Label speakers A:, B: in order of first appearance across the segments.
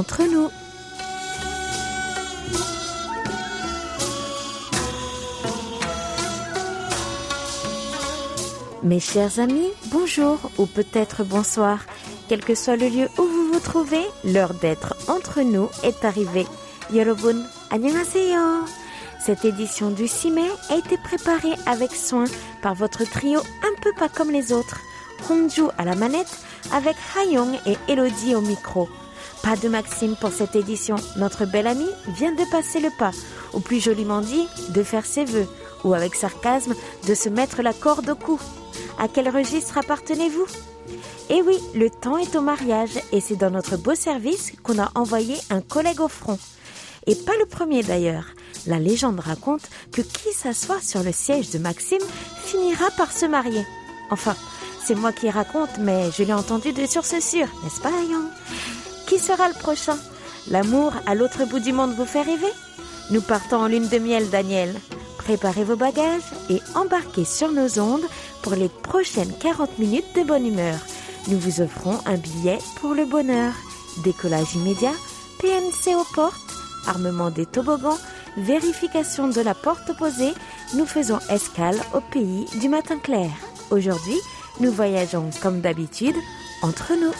A: entre nous. Mes chers amis, bonjour ou peut-être bonsoir. Quel que soit le lieu où vous vous trouvez, l'heure d'être entre nous est arrivée. Yorobun, annyeonghaseyo. Cette édition du 6 mai a été préparée avec soin par votre trio un peu pas comme les autres. Hongju à la manette avec Hayong et Elodie au micro. Pas de Maxime pour cette édition. Notre belle amie vient de passer le pas, ou plus joliment dit, de faire ses vœux, ou avec sarcasme, de se mettre la corde au cou. À quel registre appartenez-vous? Eh oui, le temps est au mariage, et c'est dans notre beau service qu'on a envoyé un collègue au front. Et pas le premier d'ailleurs. La légende raconte que qui s'assoit sur le siège de Maxime finira par se marier. Enfin, c'est moi qui raconte, mais je l'ai entendu de source sûre, n'est-ce pas, Yang Qui sera le prochain? L'amour à l'autre bout du monde vous fait rêver? Nous partons en lune de miel, Daniel. Préparez vos bagages et embarquez sur nos ondes pour les prochaines 40 minutes de bonne humeur. Nous vous offrons un billet pour le bonheur. Décollage immédiat, PNC aux portes, armement des toboggans, vérification de la porte opposée, nous faisons escale au pays du matin clair. Aujourd'hui, nous voyageons comme d'habitude entre nous.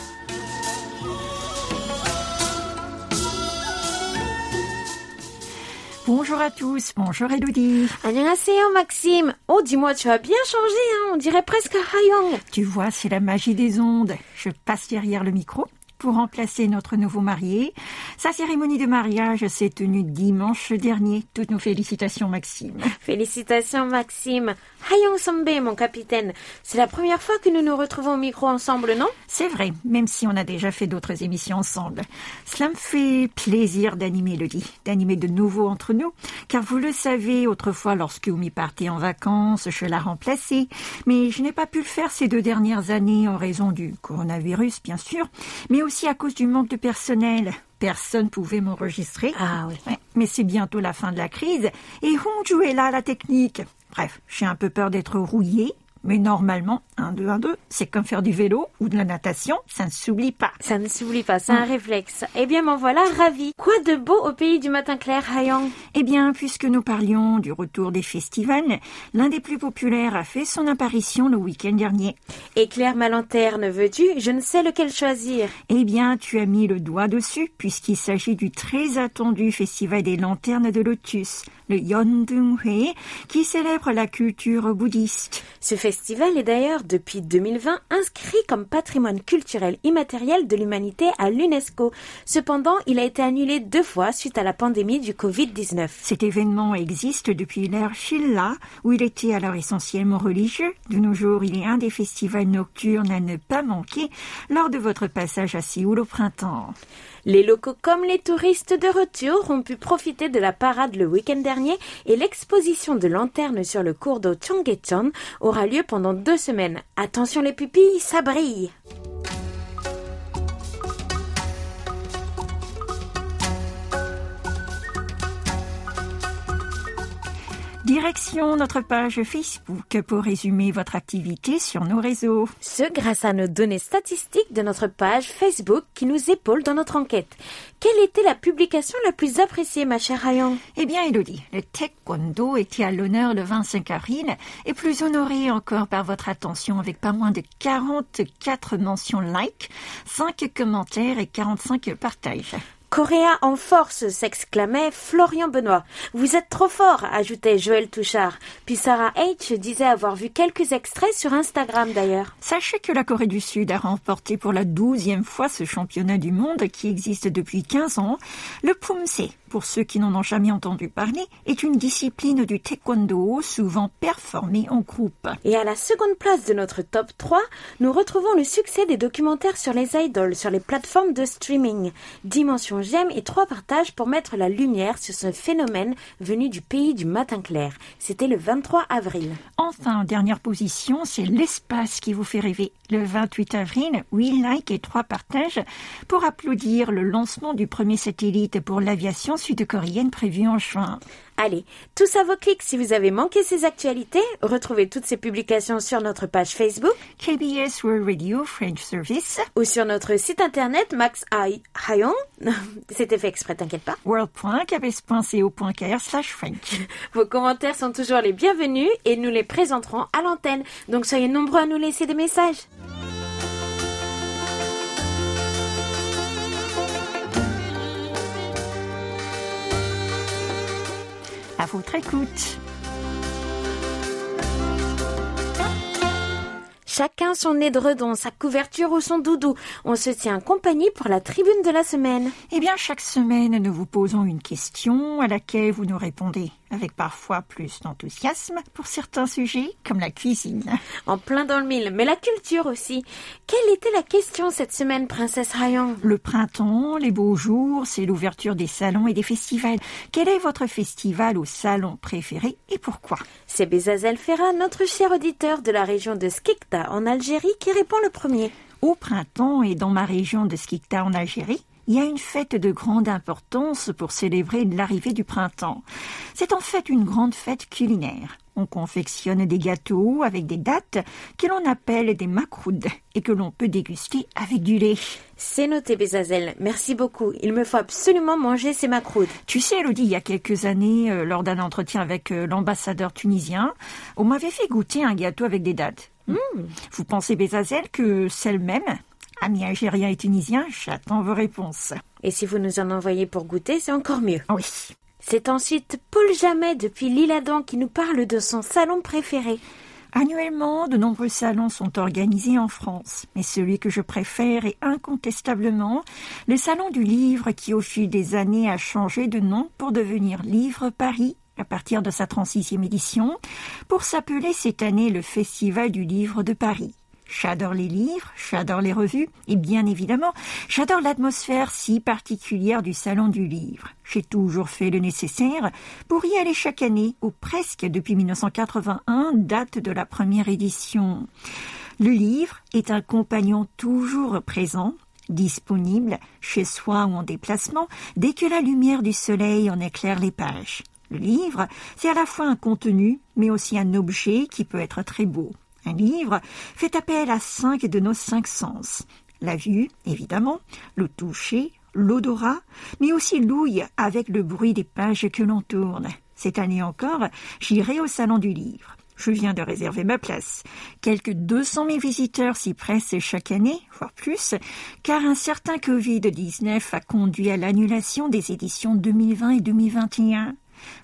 B: Bonjour à tous, bonjour Elodie.
A: Annyeonghaseyo Maxime. Oh, dis-moi, tu as bien changé, hein on dirait presque Hayong.
B: Tu vois, c'est la magie des ondes. Je passe derrière le micro pour remplacer notre nouveau marié. Sa cérémonie de mariage s'est tenue dimanche dernier. Toutes nos félicitations, Maxime.
A: Félicitations, Maxime. Hayong Sambe, mon capitaine. C'est la première fois que nous nous retrouvons au micro ensemble, non?
B: C'est vrai, même si on a déjà fait d'autres émissions ensemble. Cela me fait plaisir d'animer le dit, d'animer de nouveau entre nous, car vous le savez, autrefois, lorsque vous m'y partez en vacances, je la remplaçais, mais je n'ai pas pu le faire ces deux dernières années en raison du coronavirus, bien sûr, mais aussi à cause du manque de personnel. Personne pouvait m'enregistrer.
A: Ah oui.
B: Ouais, mais c'est bientôt la fin de la crise et Hongju est là la technique. Bref, j'ai un peu peur d'être rouillé, mais normalement, 1, 2, 1, 2, c'est comme faire du vélo ou de la natation, ça ne s'oublie pas.
A: Ça ne s'oublie pas, c'est un réflexe. Eh bien, m'en voilà ravi. Quoi de beau au pays du matin clair, Hayong
B: Eh bien, puisque nous parlions du retour des festivals, l'un des plus populaires a fait son apparition le week-end dernier.
A: Éclaire ma lanterne, veux-tu? Je ne sais lequel choisir.
B: Eh bien, tu as mis le doigt dessus, puisqu'il s'agit du très attendu festival des lanternes de lotus, le Yeondunghae, qui célèbre la culture bouddhiste.
A: Ce festival est d'ailleurs depuis 2020 inscrit comme patrimoine culturel immatériel de l'humanité à l'UNESCO. Cependant, il a été annulé deux fois suite à la pandémie du Covid-19.
B: Cet événement existe depuis l'ère Shilla, où il était alors essentiellement religieux. De nos jours, il est un des festivals nocturnes à ne pas manquer lors de votre passage à Séoul au printemps.
A: Les locaux comme les touristes de retour ont pu profiter de la parade le week-end dernier et l'exposition de lanternes sur le cours d'eau Cheonggyecheon aura lieu pendant deux semaines. Attention les pupilles, ça brille
B: Direction notre page Facebook pour résumer votre activité sur nos réseaux.
A: Ce grâce à nos données statistiques de notre page Facebook qui nous épaule dans notre enquête. Quelle était la publication la plus appréciée, ma chère Hayong
B: Eh bien, Elodie, le taekwondo était à l'honneur le 25 avril et plus honoré encore par votre attention avec pas moins de 44 mentions like, 5 commentaires et 45 partages.
A: Coréa en force s'exclamait Florian Benoît. Vous êtes trop fort, ajoutait Joël Touchard. Puis Sarah H disait avoir vu quelques extraits sur Instagram d'ailleurs.
B: Sachez que la Corée du Sud a remporté pour la douzième fois ce championnat du monde qui existe depuis 15 ans. Le Pumse, pour ceux qui n'en ont jamais entendu parler, est une discipline du taekwondo souvent performée en groupe.
A: Et à la seconde place de notre top 3, nous retrouvons le succès des documentaires sur les idoles sur les plateformes de streaming. Dimension j'aime et trois partages pour mettre la lumière sur ce phénomène venu du pays du matin clair. C'était le 23 avril.
B: Enfin, en dernière position, c'est l'espace qui vous fait rêver. Le 28 avril, 8 likes et 3 partages pour applaudir le lancement du premier satellite pour l'aviation sud-coréenne prévue en juin.
A: Allez, tous à vos clics si vous avez manqué ces actualités. Retrouvez toutes ces publications sur notre page Facebook
B: KBS World Radio French Service
A: ou sur notre site internet Max Hayon. C'était fait exprès, t'inquiète pas.
B: world.kbs.co.kr slash French.
A: Vos commentaires sont toujours les bienvenus et nous les présenterons à l'antenne. Donc soyez nombreux à nous laisser des messages.
B: À votre écoute.
A: Chacun son édredon, sa couverture ou son doudou. On se tient en compagnie pour la tribune de la semaine.
B: Eh bien, chaque semaine, nous vous posons une question à laquelle vous nous répondez avec parfois plus d'enthousiasme pour certains sujets comme la cuisine.
A: En plein dans le mille, mais la culture aussi. Quelle était la question cette semaine, princesse Rayon?
B: Le printemps, les beaux jours, c'est l'ouverture des salons et des festivals. Quel est votre festival ou salon préféré et pourquoi?
A: C'est Bezazel Ferra, notre cher auditeur de la région de Skikta en Algérie, qui répond le premier.
B: Au printemps et dans ma région de Skikta en Algérie, il y a une fête de grande importance pour célébrer l'arrivée du printemps. C'est en fait une grande fête culinaire. On confectionne des gâteaux avec des dattes que l'on appelle des macroudes et que l'on peut déguster avec du lait.
A: C'est noté, Bezazel. Merci beaucoup. Il me faut absolument manger ces macroudes.
B: Tu sais, Elodie, il y a quelques années, euh, lors d'un entretien avec euh, l'ambassadeur tunisien, on m'avait fait goûter un gâteau avec des dattes.
A: Mmh.
B: Vous pensez, Bezazel, que c'est le même Amis algériens et tunisiens, j'attends vos réponses.
A: Et si vous nous en envoyez pour goûter, c'est encore mieux.
B: Oui.
A: C'est ensuite Paul Jamet depuis l'Île-Adam qui nous parle de son salon préféré.
B: Annuellement, de nombreux salons sont organisés en France, mais celui que je préfère est incontestablement le Salon du Livre qui, au fil des années, a changé de nom pour devenir Livre Paris à partir de sa 36e édition, pour s'appeler cette année le Festival du Livre de Paris. J'adore les livres, j'adore les revues, et bien évidemment, j'adore l'atmosphère si particulière du Salon du Livre. J'ai toujours fait le nécessaire pour y aller chaque année, ou presque depuis 1981, date de la première édition. Le livre est un compagnon toujours présent, disponible chez soi ou en déplacement dès que la lumière du soleil en éclaire les pages. Le livre, c'est à la fois un contenu, mais aussi un objet qui peut être très beau. Un livre fait appel à cinq de nos cinq sens. La vue, évidemment, le toucher, l'odorat, mais aussi l'ouïe avec le bruit des pages que l'on tourne. Cette année encore, j'irai au Salon du Livre. Je viens de réserver ma place. Quelques 200 000 visiteurs s'y pressent chaque année, voire plus, car un certain Covid-19 a conduit à l'annulation des éditions 2020 et 2021.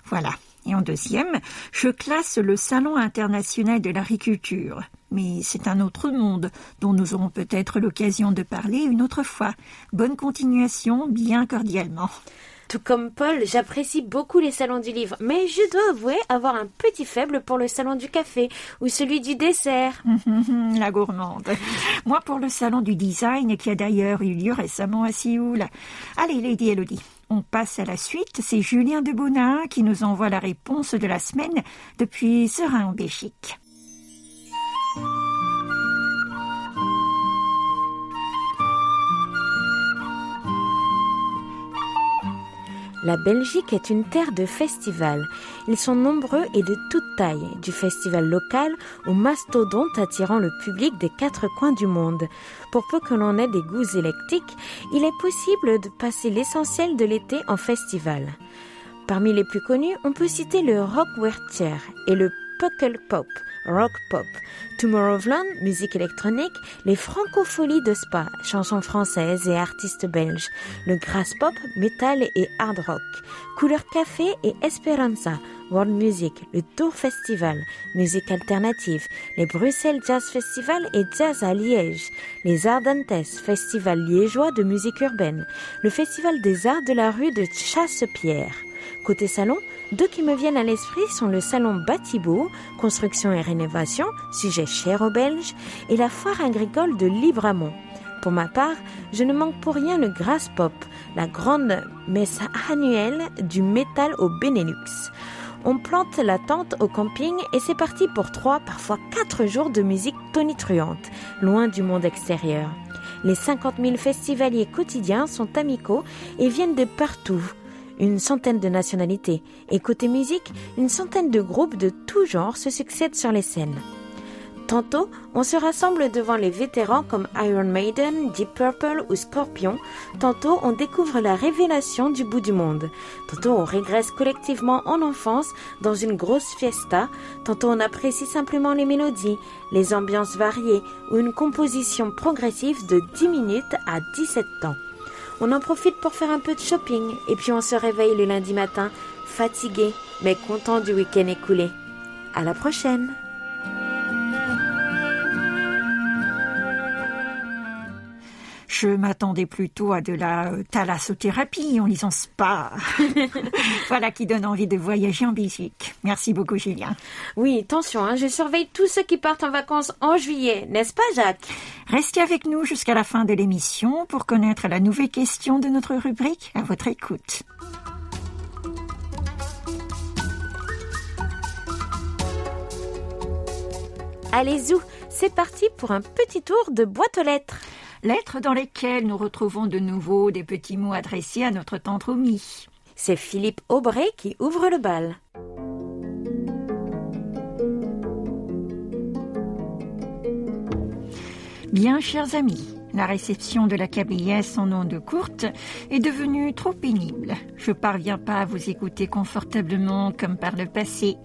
B: Voilà. Et en deuxième, je classe le Salon international de l'agriculture. Mais c'est un autre monde dont nous aurons peut-être l'occasion de parler une autre fois. Bonne continuation, bien cordialement.
A: Tout comme Paul, j'apprécie beaucoup les salons du livre, mais je dois avouer avoir un petit faible pour le salon du café ou celui du dessert.
B: La gourmande. Moi pour le salon du design qui a d'ailleurs eu lieu récemment à Séoul. Allez, Lady Elodie, on passe à la suite. C'est Julien Debonin qui nous envoie la réponse de la semaine depuis Serein en Belgique.
A: La Belgique est une terre de festivals. Ils sont nombreux et de toute taille, du festival local au mastodonte attirant le public des quatre coins du monde. Pour peu que l'on ait des goûts électriques, il est possible de passer l'essentiel de l'été en festival. Parmi les plus connus, on peut citer le Rockwertier et le Pop, rock pop, Tomorrowland, musique électronique, les Francopholies de Spa, chansons françaises et artistes belges, le Grass Pop, métal et hard rock, Couleur Café et Esperanza, World Music, le Tour Festival, musique alternative, les Bruxelles Jazz Festival et Jazz à Liège, les Ardentes, festival liégeois de musique urbaine, le Festival des Arts de la rue de Chassepierre. Côté salon, deux qui me viennent à l'esprit sont le salon Batibo, construction et rénovation, sujet cher aux Belges, et la foire agricole de Libramont. Pour ma part, je ne manque pour rien le Grass Pop, la grande messe annuelle du métal au Benelux. On plante la tente au camping et c'est parti pour trois, parfois quatre jours de musique tonitruante, loin du monde extérieur. Les 50 000 festivaliers quotidiens sont amicaux et viennent de partout. Une centaine de nationalités. Et côté musique, une centaine de groupes de tout genre se succèdent sur les scènes. Tantôt, on se rassemble devant les vétérans comme Iron Maiden, Deep Purple ou Scorpion. Tantôt, on découvre la révélation du bout du monde. Tantôt, on régresse collectivement en enfance dans une grosse fiesta. Tantôt, on apprécie simplement les mélodies, les ambiances variées ou une composition progressive de 10 minutes à 17 ans. On en profite pour faire un peu de shopping et puis on se réveille le lundi matin, fatigué mais content du week-end écoulé. À la prochaine!
B: Je m'attendais plutôt à de la euh, thalassothérapie en lisant Spa. voilà qui donne envie de voyager en Belgique. Merci beaucoup, Julien.
A: Oui, attention, hein, je surveille tous ceux qui partent en vacances en juillet, n'est-ce pas, Jacques?
B: Restez avec nous jusqu'à la fin de l'émission pour connaître la nouvelle question de notre rubrique. À votre écoute.
A: Allez, zou, c'est parti pour un petit tour de boîte aux lettres
B: lettres dans lesquelles nous retrouvons de nouveau des petits mots adressés à notre tante Romy.
A: C'est Philippe Aubray qui ouvre le bal.
B: Bien, chers amis, la réception de la KBS en ondes courtes est devenue trop pénible. Je parviens pas à vous écouter confortablement comme par le passé.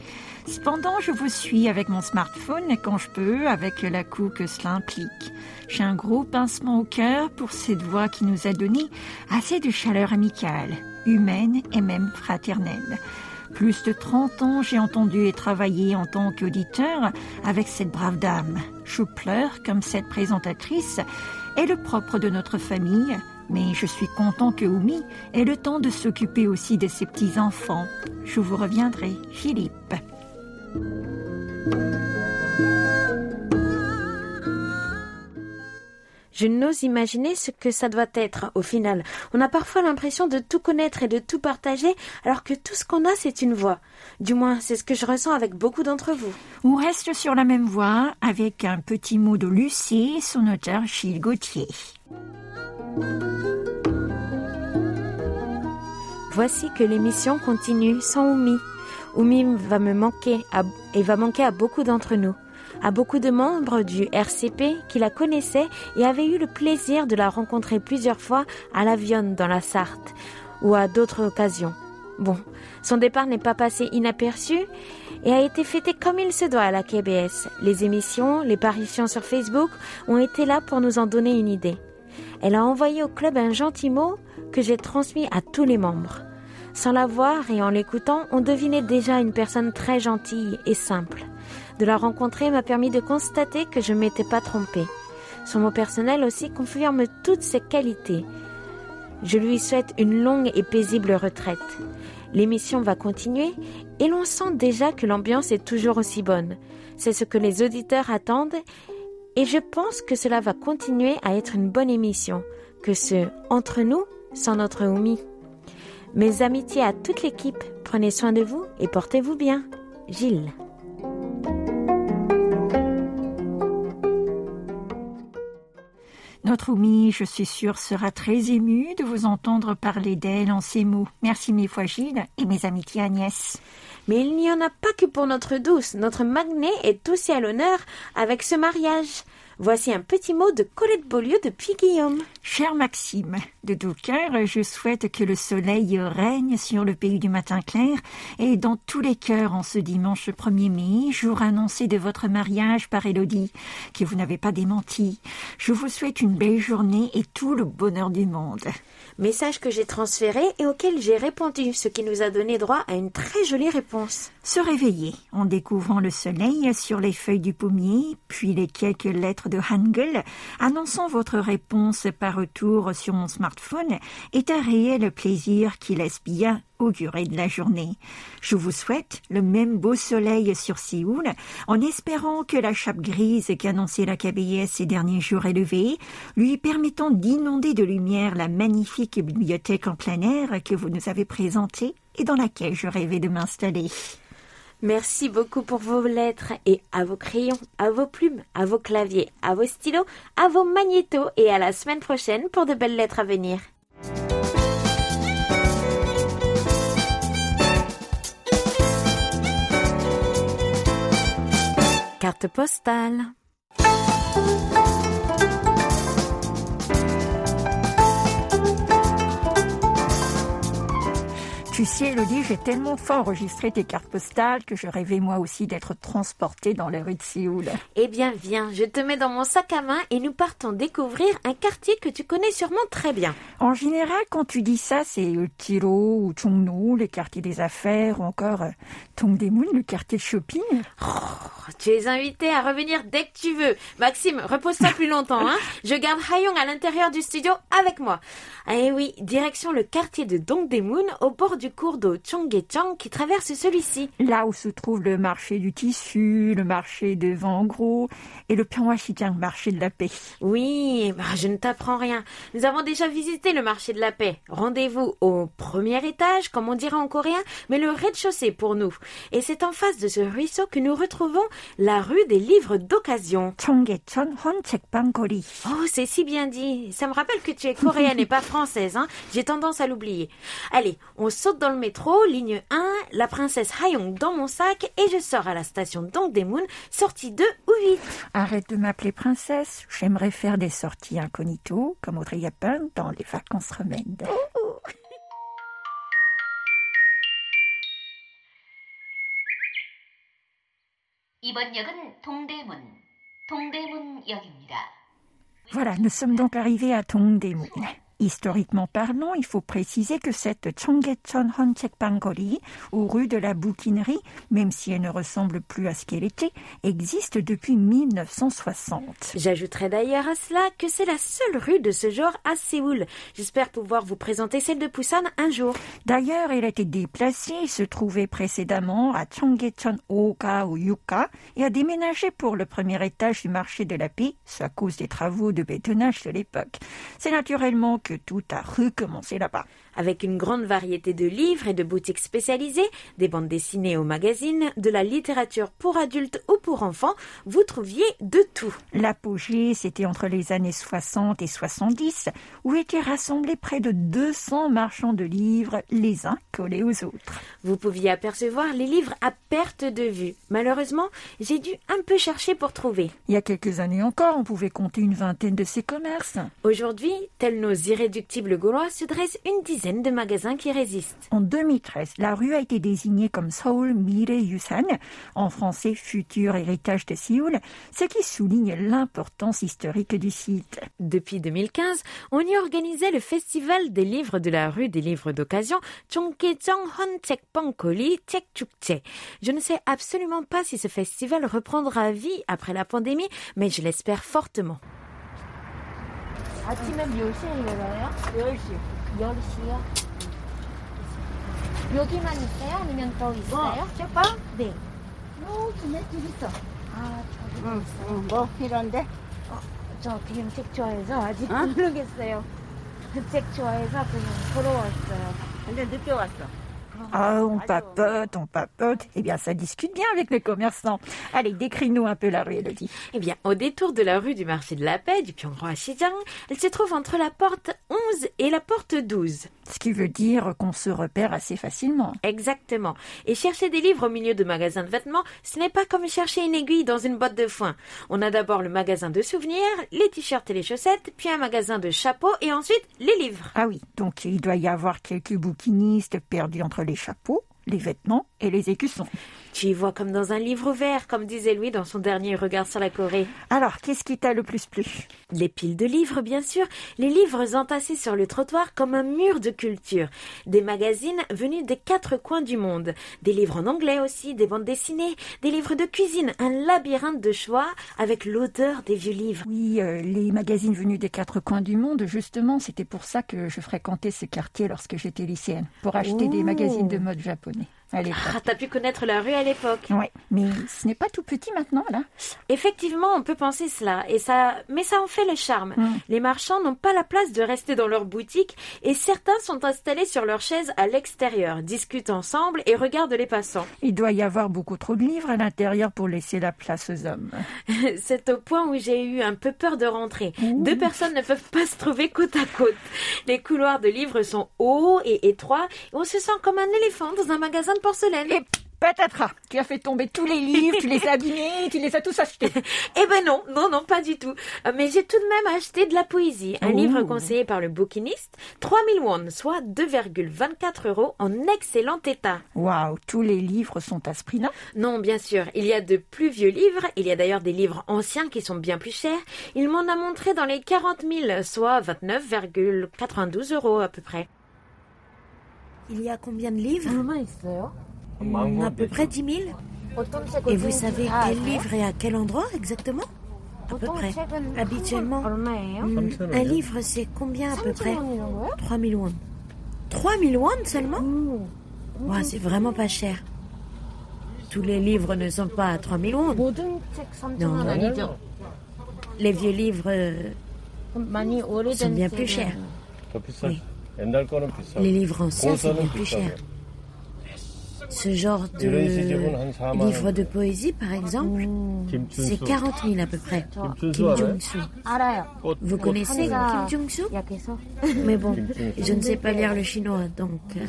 B: Cependant, je vous suis avec mon smartphone quand je peux, avec la coup que cela implique. J'ai un gros pincement au cœur pour cette voix qui nous a donné assez de chaleur amicale, humaine et même fraternelle. Plus de 30 ans, j'ai entendu et travaillé en tant qu'auditeur avec cette brave dame. Je pleure comme cette présentatrice est le propre de notre famille, mais je suis content que Oumi ait le temps de s'occuper aussi de ses petits-enfants. Je vous reviendrai, Philippe.
A: Je n'ose imaginer ce que ça doit être au final. On a parfois l'impression de tout connaître et de tout partager, alors que tout ce qu'on a, c'est une voix. Du moins, c'est ce que je ressens avec beaucoup d'entre vous.
B: On reste sur la même voie avec un petit mot de Lucie, son auteur Gilles Gauthier.
A: Voici que l'émission continue sans Oumi. Oumi va me manquer et va manquer à beaucoup d'entre nous à beaucoup de membres du RCP qui la connaissaient et avaient eu le plaisir de la rencontrer plusieurs fois à la Vionne dans la Sarthe ou à d'autres occasions. Bon, son départ n'est pas passé inaperçu et a été fêté comme il se doit à la KBS. Les émissions, les paritions sur Facebook ont été là pour nous en donner une idée. Elle a envoyé au club un gentil mot que j'ai transmis à tous les membres. Sans la voir et en l'écoutant, on devinait déjà une personne très gentille et simple. De la rencontrer m'a permis de constater que je m'étais pas trompée. Son mot personnel aussi confirme toutes ses qualités. Je lui souhaite une longue et paisible retraite. L'émission va continuer et l'on sent déjà que l'ambiance est toujours aussi bonne. C'est ce que les auditeurs attendent et je pense que cela va continuer à être une bonne émission, que ce entre nous sans notre Oumi. Mes amitiés à toute l'équipe, prenez soin de vous et portez-vous bien. Gilles.
B: Notre Oumi, je suis sûre, sera très émue de vous entendre parler d'elle en ces mots. Merci mille fois Gilles et mes amitiés Agnès.
A: Mais il n'y en a pas que pour notre douce. Notre magnet est aussi à l'honneur avec ce mariage. Voici un petit mot de Colette Beaulieu depuis Guillaume.
B: Cher Maxime, de tout cœur, je souhaite que le soleil règne sur le pays du matin clair et dans tous les cœurs en ce dimanche 1er mai, jour annoncé de votre mariage par Élodie, que vous n'avez pas démenti. Je vous souhaite une belle journée et tout le bonheur du monde.
A: Message que j'ai transféré et auquel j'ai répondu, ce qui nous a donné droit à une très jolie réponse.
B: Se réveiller en découvrant le soleil sur les feuilles du pommier, puis les quelques lettres de Hangul annonçant votre réponse par retour sur mon smartphone est un réel plaisir qui laisse bien augurer de la journée. Je vous souhaite le même beau soleil sur Séoul, en espérant que la chape grise qu'annonçait la KBS ces derniers jours est levée, lui permettant d'inonder de lumière la magnifique bibliothèque en plein air que vous nous avez présentée et dans laquelle je rêvais de m'installer.
A: Merci beaucoup pour vos lettres et à vos crayons, à vos plumes, à vos claviers, à vos stylos, à vos magnétos et à la semaine prochaine pour de belles lettres à venir. Carte postale.
B: Tu sais, Elodie, j'ai tellement fois enregistré tes cartes postales que je rêvais moi aussi d'être transportée dans les rues de Séoul.
A: Eh bien, viens, je te mets dans mon sac à main et nous partons découvrir un quartier que tu connais sûrement très bien.
B: En général, quand tu dis ça, c'est Tiro ou Chongno, les quartiers des affaires, ou encore euh, Tongdaemun, le quartier de shopping.
A: Oh, tu es invité à revenir dès que tu veux. Maxime, repose-toi plus longtemps, hein. Je garde Hayong à l'intérieur du studio avec moi. Eh oui, direction le quartier de Dongdaemun, au bord du cours d'eau Chonggaechang qui traverse celui-ci.
B: Là où se trouve le marché du tissu, le marché de vent en gros et le Pyonghwa-Xijang, marché de la paix.
A: Oui, bah, je ne t'apprends rien. Nous avons déjà visité le marché de la paix. Rendez-vous au premier étage, comme on dirait en coréen, mais le rez-de-chaussée pour nous. Et c'est en face de ce ruisseau que nous retrouvons la rue des livres d'occasion.
B: Chonggaechon Honchekbanggori.
A: Oh, c'est si bien dit. Ça me rappelle que tu es coréenne et pas française, hein. J'ai tendance à l'oublier. Allez, on saute le métro, ligne 1, la princesse Hayong dans mon sac et je sors à la station Dangdaemun, sortie 2 ou 8.
B: Arrête de m'appeler princesse, j'aimerais faire des sorties incognito comme Audrey Hepburn dans les vacances
C: remèdes.
B: Voilà, nous sommes donc arrivés à Dongdaemun. Historiquement parlant, il faut préciser que cette Chonggaechon Honchekbanggori, ou rue de la bouquinerie, même si elle ne ressemble plus à ce qu'elle était, existe depuis 1960.
A: J'ajouterai d'ailleurs à cela que c'est la seule rue de ce genre à Séoul. J'espère pouvoir vous présenter celle de Busan un jour.
B: D'ailleurs, elle a été déplacée, il se trouvait précédemment à Chonggaechon Oka ou Yuka et a déménagé pour le premier étage du marché de la paix, à cause des travaux de bétonnage de l'époque. C'est naturellement que tout a recommencé là-bas.
A: Avec une grande variété de livres et de boutiques spécialisées, des bandes dessinées aux magazines, de la littérature pour adultes ou pour enfants, vous trouviez de tout.
B: L'apogée, c'était entre les années 60 et 70, où étaient rassemblés près de 200 marchands de livres, les uns collés aux autres.
A: Vous pouviez apercevoir les livres à perte de vue. Malheureusement, j'ai dû un peu chercher pour trouver.
B: Il y a quelques années encore, on pouvait compter une vingtaine de ces commerces.
A: Aujourd'hui, tels nos irréductibles Gaulois, se dresse une dizaine de magasins qui résistent.
B: En 2013, la rue a été désignée comme Seoul Mire Yusan, en français futur héritage de Séoul, ce qui souligne l'importance historique du site.
A: Depuis 2015, on y organisait le festival des livres de la rue des livres d'occasion Chongkejang Honchekbanggori Chekchukche. Je ne sais absolument pas si ce festival reprendra vie après la pandémie, mais je l'espère fortement.
D: 아침에 몇 시에 일어나요? 10시. 10시요? 여기만 있어요? 아니면 더 있어요?
E: 책방?
D: 네.
E: 여기네 집 있어.
D: 아, 저기
E: 응,
D: 있어요.
E: 응, 뭐 필요한데?
D: 저 그냥 책 좋아해서 아직
E: 어?
D: 모르겠어요. 그 책 좋아해서 그냥 보러 왔어요.
E: 근데 늦게 왔어.
B: Ah, on papote, on papote. Eh bien, ça discute bien avec les commerçants. Allez, décris-nous un peu la rue, Elodie.
A: Eh bien, au détour de la rue du marché de la paix du Pyonghwa à Xijang, elle se trouve entre la porte 11 et la porte 12.
B: Ce qui veut dire qu'on se repère assez facilement.
A: Exactement. Et chercher des livres au milieu de magasins de vêtements, ce n'est pas comme chercher une aiguille dans une botte de foin. On a d'abord le magasin de souvenirs, les t-shirts et les chaussettes, puis un magasin de chapeaux et ensuite les livres.
B: Ah oui, donc il doit y avoir quelques bouquinistes perdus entre les chapeaux, les vêtements et les écussons.
A: Tu y vois comme dans un livre ouvert, comme disait Louis dans son dernier regard sur la Corée.
B: Alors, qu'est-ce qui t'a le plus plu?
A: Les piles de livres, bien sûr, les livres entassés sur le trottoir comme un mur de culture, des magazines venus des quatre coins du monde, des livres en anglais aussi, des bandes dessinées, des livres de cuisine, un labyrinthe de choix avec l'odeur des vieux livres.
B: Oui, euh, les magazines venus des quatre coins du monde, justement, c'était pour ça que je fréquentais ce quartier lorsque j'étais lycéenne, pour acheter des
A: Ouh.
B: magazines de mode japonais. À l'époque.
A: Ah, t'as pu connaître la rue à l'époque.
B: Ouais, mais ce n'est pas tout petit maintenant, là.
A: Effectivement, on peut penser cela, et ça, mais ça en fait le charme.
B: Mm.
A: Les marchands n'ont pas la place de rester dans leur boutique, et certains sont installés sur leurs chaises à l'extérieur, discutent ensemble et regardent les passants.
B: Il doit y avoir beaucoup trop de livres à l'intérieur pour laisser la place aux hommes.
A: C'est au point où j'ai eu un peu peur de rentrer. Deux personnes ne peuvent pas se trouver côte à côte. Les couloirs de livres sont hauts et étroits, et on se sent comme un éléphant dans un magasin de porcelaine.
B: Et Patatras, tu as fait tomber tous les livres, tu les as abîmés, tu les as tous achetés.
A: Eh ben non, non, non, pas du tout. Euh, Mais j'ai tout de même acheté de la poésie, un
B: Oh.
A: livre conseillé par le bouquiniste, 3000 won, soit 2,24 euros en excellent état.
B: Waouh, tous les livres sont à ce prix-là?
A: Non, bien sûr, il y a de plus vieux livres, il y a d'ailleurs des livres anciens qui sont bien plus chers. Il m'en a montré dans les 40 000, soit 29,92 euros à peu près. Il y a combien de livres
D: mm,
A: À peu près 10 000. Et vous savez quel livre est à quel endroit exactement? À peu près. Habituellement, mm. un livre c'est combien à peu près?
D: 3 000 won. 3
A: 000 won seulement? Wow, C'est vraiment pas cher. Tous les livres ne sont pas à
D: 3 000 won. Non,
A: les vieux livres euh, sont bien plus chers. Oui. Les livres
F: en sont
A: plus chers. Ce genre de livre de poésie, par exemple, c'est 40 000 à peu près. Kim Jong-soo. Vous connaissez Kim Jong-soo? Mais bon, je ne sais pas lire le chinois, donc... Euh.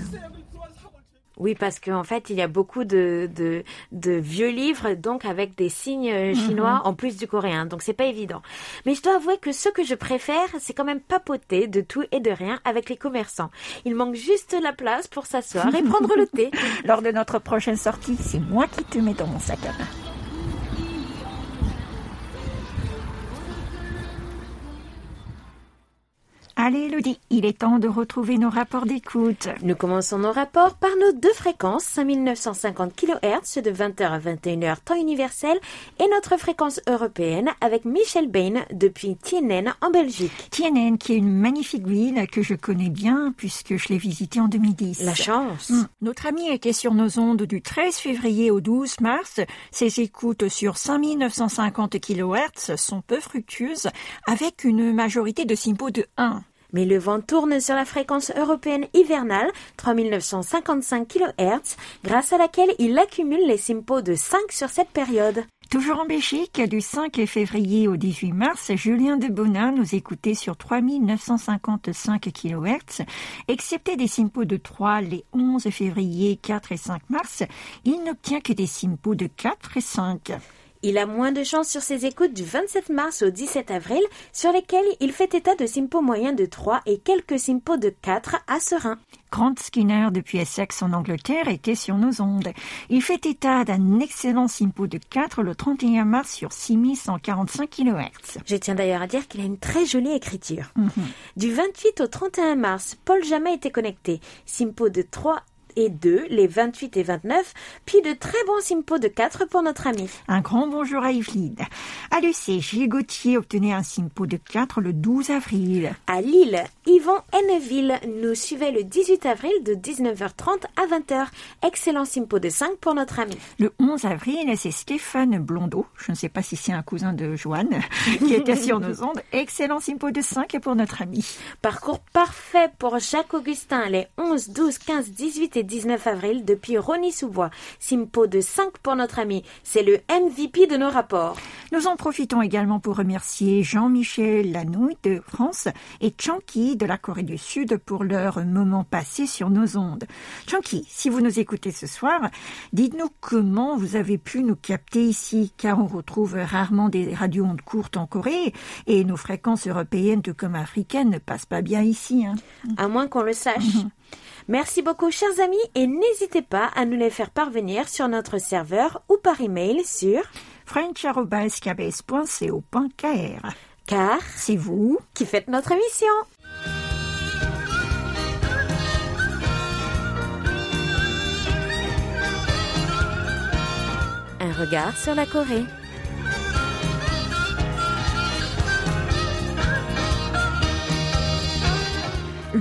A: Oui, parce qu'en fait, il y a beaucoup de, de, de vieux livres, donc avec des signes euh, chinois en plus du coréen, donc c'est pas évident. Mais je dois avouer que ce que je préfère, c'est quand même papoter de tout et de rien avec les commerçants. Il manque juste la place pour s'asseoir et prendre le thé.
B: Lors de notre prochaine sortie, c'est moi qui te mets dans mon sac à main. Allez, Elodie, il est temps de retrouver nos rapports d'écoute.
A: Nous commençons nos rapports par nos deux fréquences, 5950 kHz de 20h à 21h temps universel et notre fréquence européenne avec Michel Bain depuis Tienen en Belgique.
B: Tienen, qui est une magnifique ville que je connais bien puisque je l'ai visitée en 2010.
A: La chance.
B: Hum, Notre ami était sur nos ondes du 13 février au 12 mars. Ses écoutes sur 5950 kHz sont peu fructueuses avec une majorité de SIMPO de 1.
A: Mais le vent tourne sur la fréquence européenne hivernale, 3955 kHz, grâce à laquelle il accumule les SIMPO de 5 sur cette période.
B: Toujours en Belgique, du 5 février au 18 mars, Julien de Bonin nous écoutait sur 3955 kHz. Excepté des SIMPO de 3 les 11 février, 4 et 5 mars, il n'obtient que des SIMPO de 4 et 5.
A: Il a moins de chance sur ses écoutes du 27 mars au 17 avril, sur lesquelles il fait état de SIMPO moyens de 3 et quelques SIMPO de 4 à Serein.
B: Grant Skinner depuis Essex en Angleterre était sur nos ondes. Il fait état d'un excellent SIMPO de 4 le 31 mars sur 6145 kHz.
A: Je tiens d'ailleurs à dire qu'il a une très jolie écriture. Du 28 au 31 mars, Paul Jamais était connecté. Simpo de 3 et 2, les 28 et 29, puis de très bons Simpo de 4 pour notre ami.
B: Un grand bonjour à Yveline. À Lucé, Gilles Gauthier obtenait un SIMPO de 4 le 12 avril.
A: À Lille, Yvon Henneville nous suivait le 18 avril de 19h30 à 20h. Excellent Simpo de 5 pour notre ami.
B: Le 11 avril, c'est Stéphane Blondeau, je ne sais pas si c'est un cousin de Joanne, qui était sur nos ondes. Excellent SIMPO de 5 pour notre ami.
A: Parcours parfait pour Jacques Augustin les 11, 12, 15, 18 et 19 avril depuis Rony-sous-Bois. Simpo de 5 pour notre ami. C'est le MVP de nos rapports.
B: Nous en profitons également pour remercier Jean-Michel Lanouille de France et Chanky de la Corée du Sud pour leur moment passé sur nos ondes. Chanky, si vous nous écoutez ce soir, dites-nous comment vous avez pu nous capter ici, car on retrouve rarement des radios ondes courtes en Corée et nos fréquences européennes tout comme africaines ne passent pas bien ici. Hein.
A: À moins qu'on le sache. Merci beaucoup, chers amis, et n'hésitez pas à nous les faire parvenir sur notre serveur ou par email sur
B: french.kbs.co.kr
A: car
B: C'est vous
A: qui faites notre émission. Un regard sur la Corée.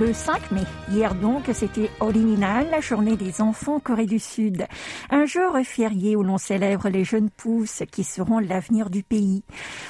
B: Le 5 mai, hier donc, c'était Original, la journée des enfants en Corée du Sud. Un jour férié où l'on célèbre les jeunes pousses qui seront l'avenir du pays.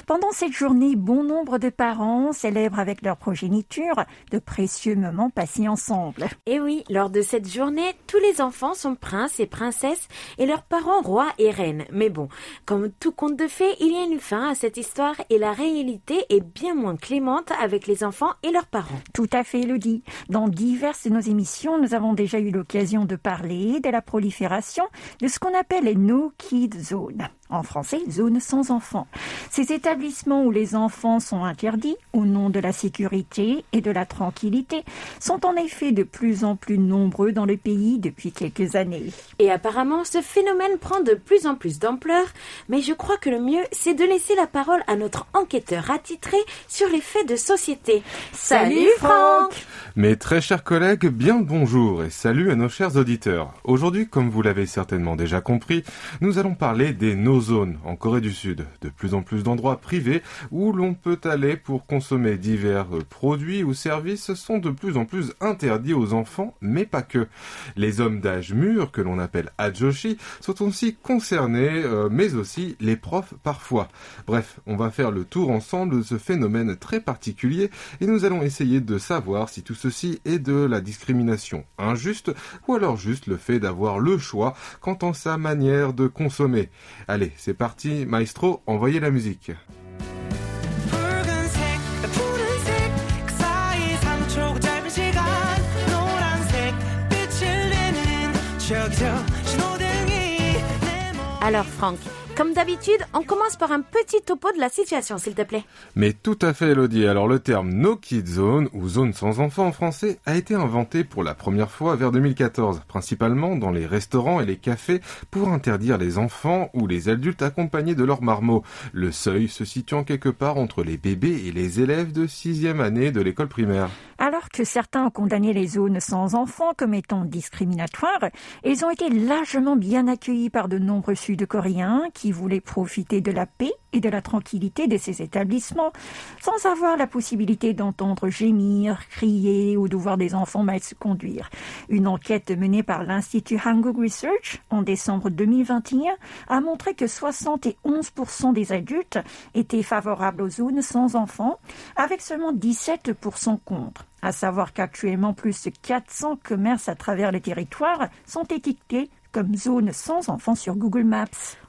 B: Pendant cette journée, bon nombre de parents célèbrent avec leur progéniture de précieux moments passés ensemble.
A: Et oui, lors de cette journée, tous les enfants sont princes et princesses et leurs parents rois et reines. Mais bon, comme tout conte de fées, il y a une fin à cette histoire et la réalité est bien moins clémente avec les enfants et leurs parents.
B: Tout à fait, Elodie. Dans diverses de nos émissions, nous avons déjà eu l'occasion de parler de la prolifération de ce qu'on appelle les No Kid Zones en français zone sans enfants. Ces établissements où les enfants sont interdits au nom de la sécurité et de la tranquillité sont en effet de plus en plus nombreux dans le pays depuis quelques années.
A: Et apparemment, ce phénomène prend de plus en plus d'ampleur, mais je crois que le mieux, c'est de laisser la parole à notre enquêteur attitré sur les faits de société. Salut Franck
G: Mes très chers collègues, bien bonjour et salut à nos chers auditeurs. Aujourd'hui, comme vous l'avez certainement déjà compris, nous allons parler des no zones en Corée du Sud. De plus en plus d'endroits privés où l'on peut aller pour consommer divers euh, produits ou services sont de plus en plus interdits aux enfants, mais pas que. Les hommes d'âge mûr, que l'on appelle ajoshi, sont aussi concernés, euh, mais aussi les profs parfois. Bref, on va faire le tour ensemble de ce phénomène très particulier et nous allons essayer de savoir si tout ceci est de la discrimination injuste ou alors juste le fait d'avoir le choix quant à sa manière de consommer. Allez, c'est parti, maestro, envoyez la musique.
A: Alors Franck, comme d'habitude, on commence par un petit topo de la situation, s'il te plaît.
G: Mais tout à fait, Elodie. Alors, le terme No Kid Zone, ou zone sans enfants en français, a été inventé pour la première fois vers 2014, principalement dans les restaurants et les cafés pour interdire les enfants ou les adultes accompagnés de leurs marmots. Le seuil se situant quelque part entre les bébés et les élèves de sixième année de l'école primaire.
B: Alors que certains ont condamné les zones sans enfants comme étant discriminatoires, ils ont été largement bien accueillis par de nombreux Sud-Coréens qui voulaient profiter de la paix et de la tranquillité de ces établissements sans avoir la possibilité d'entendre gémir, crier ou de voir des enfants mal se conduire. Une enquête menée par l'Institut Hanguk Research en décembre 2021 a montré que 71% des adultes étaient favorables aux zones sans enfants, avec seulement 17% contre. À savoir qu'actuellement, plus de 400 commerces à travers le territoire sont étiquetés comme zones sans enfants sur Google Maps.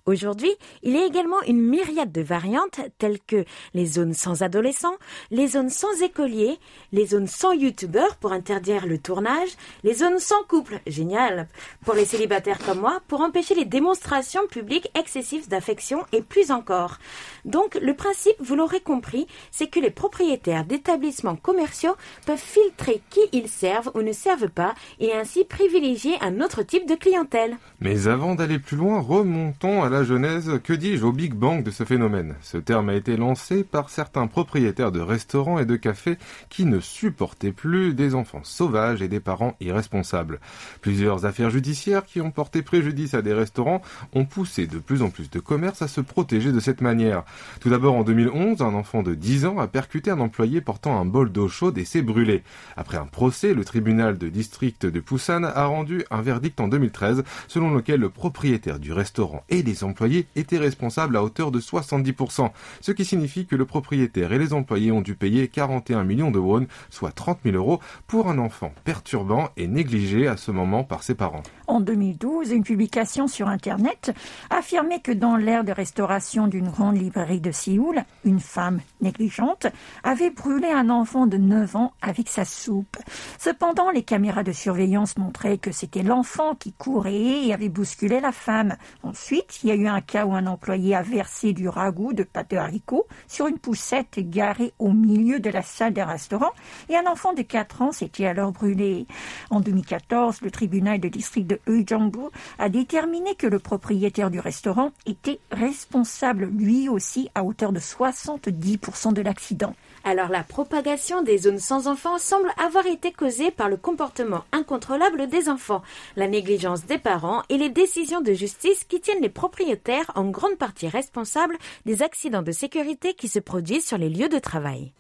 A: Aujourd'hui, il y a également une myriade de variantes telles que les zones sans adolescents, les zones sans écoliers, les zones sans youtubeurs pour interdire le tournage, les zones sans couple, génial, pour les célibataires comme moi, pour empêcher les démonstrations publiques excessives d'affection et plus encore. Donc le principe, vous l'aurez compris, c'est que les propriétaires d'établissements commerciaux peuvent filtrer qui ils servent ou ne servent pas et ainsi privilégier un autre type de clientèle.
G: Mais avant d'aller plus loin, remontons à genèse, que dis-je, au Big Bang de ce phénomène? Ce terme a été lancé par certains propriétaires de restaurants et de cafés qui ne supportaient plus des enfants sauvages et des parents irresponsables. Plusieurs affaires judiciaires qui ont porté préjudice à des restaurants ont poussé de plus en plus de commerces à se protéger de cette manière. Tout d'abord en 2011, un enfant de 10 ans a percuté un employé portant un bol d'eau chaude et s'est brûlé. Après un procès, le tribunal de district de Busan a rendu un verdict en 2013 selon lequel le propriétaire du restaurant et les employés étaient responsables à hauteur de 70%, ce qui signifie que le propriétaire et les employés ont dû payer 41 millions de won, soit 30 000 euros, pour un enfant perturbant et négligé à ce moment par ses parents.
B: En 2012, une publication sur Internet affirmait que dans l'aire de restauration d'une grande librairie de Séoul, une femme négligente avait brûlé un enfant de 9 ans avec sa soupe. Cependant, les caméras de surveillance montraient que c'était l'enfant qui courait et avait bousculé la femme. Ensuite, il y a eu un cas où un employé a versé du ragoût de pâte de haricots sur une poussette garée au milieu de la salle d'un restaurant et un enfant de 4 ans s'était alors brûlé. En 2014, le tribunal de district de Ujeongbu a déterminé que le propriétaire du restaurant était responsable lui aussi à hauteur de 70% de l'accident.
A: Alors la propagation des zones sans enfants semble avoir été causée par le comportement incontrôlable des enfants, la négligence des parents et les décisions de justice qui tiennent les propriétaires en grande partie responsables des accidents de sécurité qui se produisent sur les lieux de travail.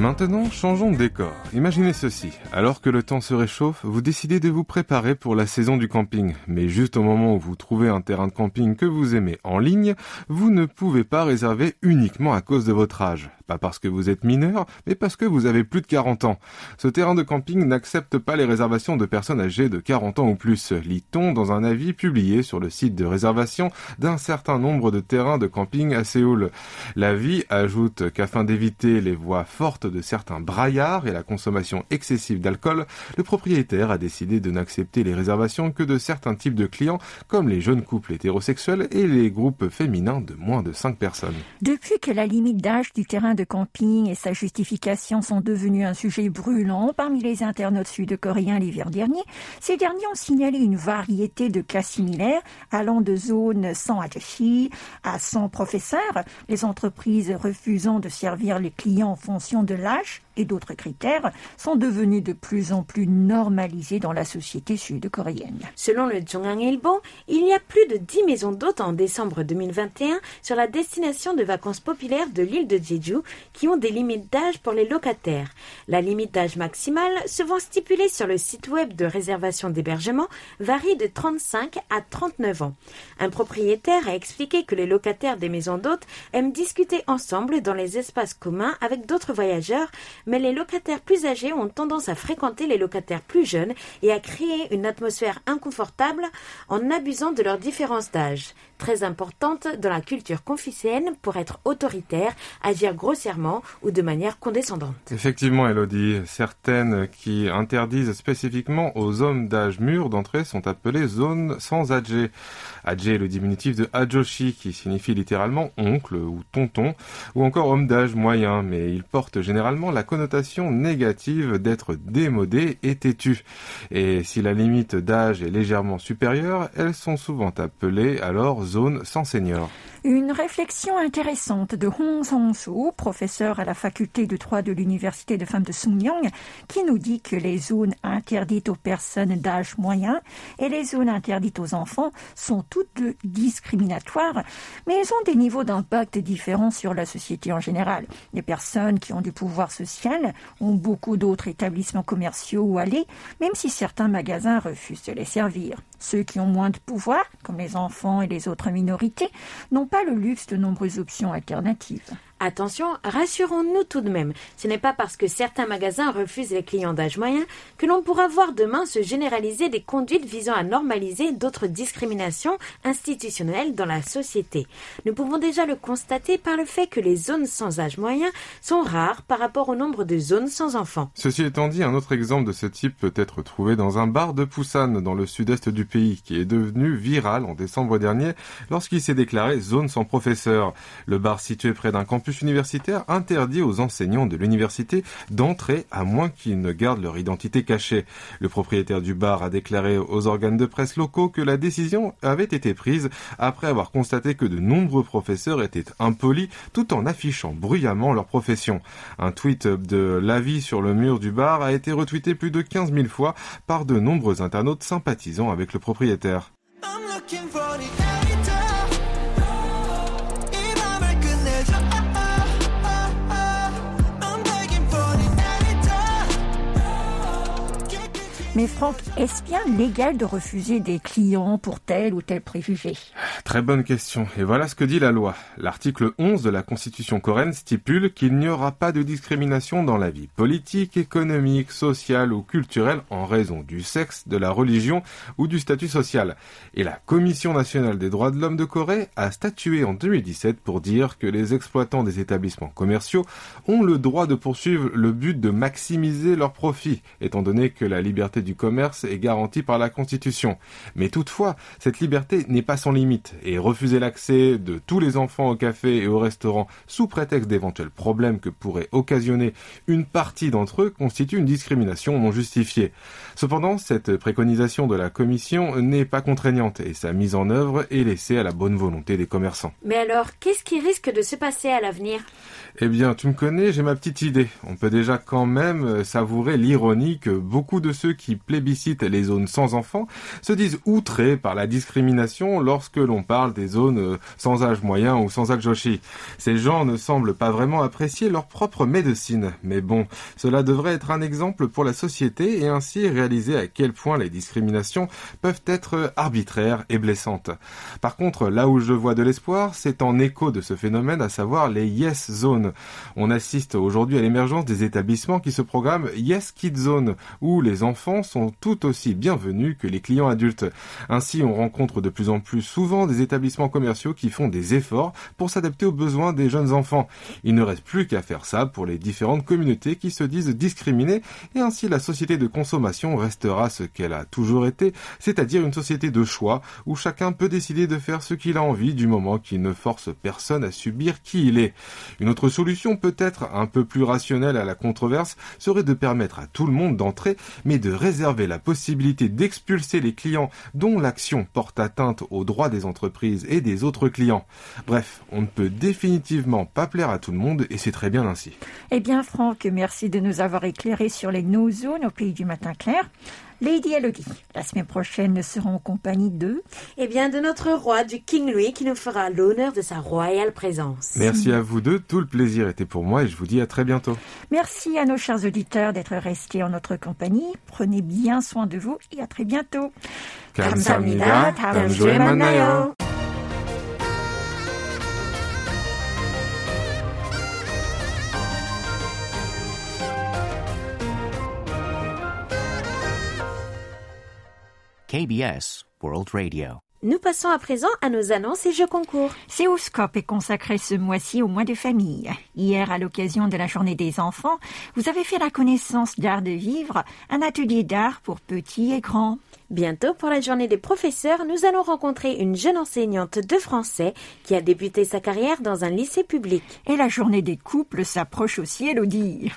G: Maintenant, changeons de décor. Imaginez ceci. Alors que le temps se réchauffe, vous décidez de vous préparer pour la saison du camping. Mais juste au moment où vous trouvez un terrain de camping que vous aimez en ligne, vous ne pouvez pas réserver uniquement à cause de votre âge. Pas parce que vous êtes mineur, mais parce que vous avez plus de 40 ans. Ce terrain de camping n'accepte pas les réservations de personnes âgées de 40 ans ou plus, lit-on dans un avis publié sur le site de réservation d'un certain nombre de terrains de camping à Séoul. L'avis ajoute qu'afin d'éviter les voix fortes de certains braillards et la consommation excessive d'alcool, le propriétaire a décidé de n'accepter les réservations que de certains types de clients comme les jeunes couples hétérosexuels et les groupes féminins de moins de 5 personnes.
B: Depuis que la limite d'âge du terrain de camping et sa justification sont devenus un sujet brûlant parmi les internautes sud-coréens l'hiver dernier, ces derniers ont signalé une variété de cas similaires allant de zones sans ajashi à sans professeur, les entreprises refusant de servir les clients en fonction de l'âge et d'autres critères sont devenus de plus en plus normalisés dans la société sud-coréenne.
A: Selon le Ilbo, il y a plus de 10 maisons d'hôtes en décembre 2021 sur la destination de vacances populaires de l'île de Jeju qui ont des limites d'âge pour les locataires. La limite d'âge maximale, souvent stipulée sur le site web de réservation d'hébergement, varie de 35 à 39 ans. Un propriétaire a expliqué que les locataires des maisons d'hôtes aiment discuter ensemble dans les espaces communs avec d'autres voyageurs mais les locataires plus âgés ont tendance à fréquenter les locataires plus jeunes et à créer une atmosphère inconfortable en abusant de leur différence d'âge, très importante dans la culture confucéenne pour être autoritaire, agir grossièrement ou de manière condescendante.
G: Effectivement, Elodie, certaines qui interdisent spécifiquement aux hommes d'âge mûr d'entrer sont appelées zones sans âgé. Âgé est le diminutif de Ajoshi qui signifie littéralement oncle ou tonton ou encore homme d'âge moyen, mais il porte généralement la connotation négative d'être démodé et têtu. Et si la limite d'âge est légèrement supérieure, elles sont souvent appelées alors zones sans senior.
B: Une réflexion intéressante de Hong Song-soo, professeur à la faculté de droit de l'université de femmes de Sungmyung, qui nous dit que les zones interdites aux personnes d'âge moyen et les zones interdites aux enfants sont toutes deux discriminatoires, mais elles ont des niveaux d'impact différents sur la société en général. Les personnes qui ont du pouvoir social ont beaucoup d'autres établissements commerciaux où aller, même si certains magasins refusent de les servir. Ceux qui ont moins de pouvoir, comme les enfants et les autres minorités, n'ont pas le luxe de nombreuses options alternatives.
A: Attention, rassurons-nous tout de même, ce n'est pas parce que certains magasins refusent les clients d'âge moyen que l'on pourra voir demain se généraliser des conduites visant à normaliser d'autres discriminations institutionnelles dans la société. Nous pouvons déjà le constater par le fait que les zones sans âge moyen sont rares par rapport au nombre de zones sans enfants.
G: Ceci étant dit, un autre exemple de ce type peut être trouvé dans un bar de Busan dans le sud-est du pays qui est devenu viral en décembre dernier lorsqu'il s'est déclaré zone sans professeur. Le bar situé près d'un campus universitaire interdit aux enseignants de l'université d'entrer à moins qu'ils ne gardent leur identité cachée. Le propriétaire du bar a déclaré aux organes de presse locaux que la décision avait été prise après avoir constaté que de nombreux professeurs étaient impolis tout en affichant bruyamment leur profession. Un tweet de l'avis sur le mur du bar a été retweeté plus de 15 000 fois par de nombreux internautes sympathisant avec le propriétaire.
B: Mais Franck, est-ce bien légal de refuser des clients pour tel ou tel préjugé?
G: Très bonne question. Et voilà ce que dit la loi. L'article 11 de la Constitution coréenne stipule qu'il n'y aura pas de discrimination dans la vie politique, économique, sociale ou culturelle en raison du sexe, de la religion ou du statut social. Et la Commission nationale des droits de l'homme de Corée a statué en 2017 pour dire que les exploitants des établissements commerciaux ont le droit de poursuivre le but de maximiser leurs profits, étant donné que la liberté du commerce est garantie par la Constitution. Mais toutefois, cette liberté n'est pas sans limite, et refuser l'accès de tous les enfants au café et au restaurant sous prétexte d'éventuels problèmes que pourrait occasionner une partie d'entre eux constitue une discrimination non justifiée. Cependant, cette préconisation de la Commission n'est pas contraignante, et sa mise en œuvre est laissée à la bonne volonté des commerçants.
A: Mais alors, qu'est-ce qui risque de se passer à l'avenir?
G: Eh bien, tu me connais, j'ai ma petite idée. On peut déjà quand même savourer l'ironie que beaucoup de ceux qui qui plébiscitent les zones sans enfants se disent outrés par la discrimination lorsque l'on parle des zones euh, sans âge moyen ou sans âge joshi. Ces gens ne semblent pas vraiment apprécier leur propre médecine. Mais bon, cela devrait être un exemple pour la société et ainsi réaliser à quel point les discriminations peuvent être arbitraires et blessantes. Par contre, là où je vois de l'espoir, c'est en écho de ce phénomène, à savoir les Yes Zones. On assiste aujourd'hui à l'émergence des établissements qui se programment Yes Kid Zone, où les enfants sont tout aussi bienvenus que les clients adultes. Ainsi, on rencontre de plus en plus souvent des établissements commerciaux qui font des efforts pour s'adapter aux besoins des jeunes enfants. Il ne reste plus qu'à faire ça pour les différentes communautés qui se disent discriminées et ainsi la société de consommation restera ce qu'elle a toujours été, c'est-à-dire une société de choix où chacun peut décider de faire ce qu'il a envie du moment qu'il ne force personne à subir qui il est. Une autre solution peut-être un peu plus rationnelle à la controverse serait de permettre à tout le monde d'entrer mais de la possibilité d'expulser les clients dont l'action porte atteinte aux droits des entreprises et des autres clients. Bref, on ne peut définitivement pas plaire à tout le monde et c'est très bien ainsi.
B: Eh bien, Franck, merci de nous avoir éclairé sur les no-zones au pays du matin clair. Lady Elodie, la semaine prochaine, nous serons en compagnie de...
A: Eh bien, de notre roi, du King Louis, qui nous fera l'honneur de sa royale présence.
G: Merci à vous deux, tout le plaisir était pour moi et je vous dis à très bientôt.
B: Merci à nos chers auditeurs d'être restés en notre compagnie. Prenez bien soin de vous et à très bientôt.
H: KBS World Radio.
A: Nous passons à présent à nos annonces et jeux concours.
B: Céoscope est consacré ce mois-ci au mois de famille. Hier, à l'occasion de la journée des enfants, vous avez fait la connaissance d'Art de Vivre, un atelier d'art pour petits et grands.
A: Bientôt, pour la journée des professeurs, nous allons rencontrer une jeune enseignante de français qui a débuté sa carrière dans un lycée public.
B: Et la journée des couples s'approche aussi, Elodie.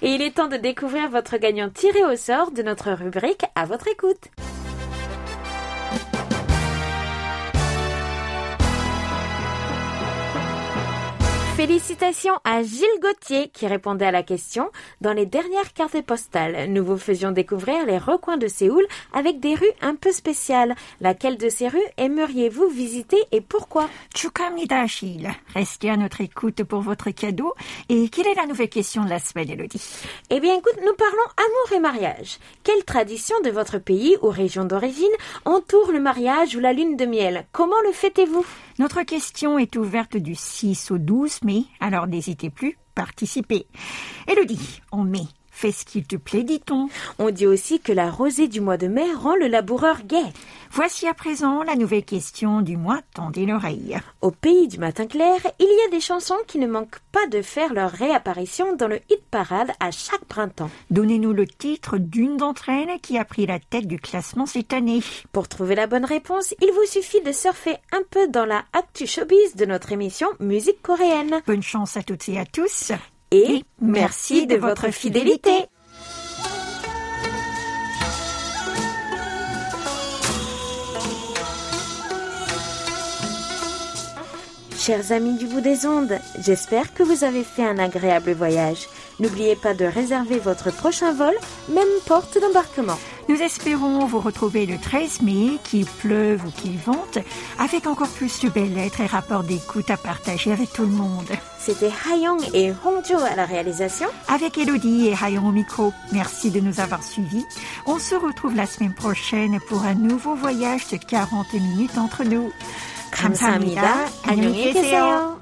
A: Et il est temps de découvrir votre gagnant tiré au sort de notre rubrique à votre écoute. Félicitations à Gilles Gauthier qui répondait à la question. Dans les dernières cartes postales, nous vous faisions découvrir les recoins de Séoul avec des rues un peu spéciales. Laquelle de ces rues aimeriez-vous visiter et pourquoi?
B: Chukamida, Gilles. Restez à notre écoute pour votre cadeau. Et quelle est la nouvelle question de la semaine, Elodie?
A: Eh bien écoute, nous parlons amour et mariage. Quelle tradition de votre pays ou région d'origine entoure le mariage ou la lune de miel? Comment le fêtez-vous?
B: Notre question est ouverte du 6 au 12 mai, alors n'hésitez plus, participez. Elodie, en mai, fais ce qu'il te plaît, dit-on.
A: On dit aussi que la rosée du mois de mai rend le laboureur gai.
B: Voici à présent la nouvelle question du mois, tendez l'oreille.
A: Au pays du matin clair, il y a des chansons qui ne manquent pas de faire leur réapparition dans le hit parade à chaque printemps.
B: Donnez-nous le titre d'une d'entre elles qui a pris la tête du classement cette année.
A: Pour trouver la bonne réponse, il vous suffit de surfer un peu dans la actu showbiz de notre émission Musique coréenne.
B: Bonne chance à toutes et à tous.
A: Et merci de votre fidélité. Chers amis du bout des ondes, j'espère que vous avez fait un agréable voyage. N'oubliez pas de réserver votre prochain vol, même porte d'embarquement.
B: Nous espérons vous retrouver le 13 mai, qu'il pleuve ou qu'il vente, avec encore plus de belles lettres et rapports d'écoute à partager avec tout le monde.
A: C'était Hayong et Hongjo à la réalisation.
B: Avec Elodie et Hayon au micro, merci de nous avoir suivis. On se retrouve la semaine prochaine pour un nouveau voyage de 40 minutes entre nous. 감사합니다.
A: 감사합니다. 안녕히 계세요.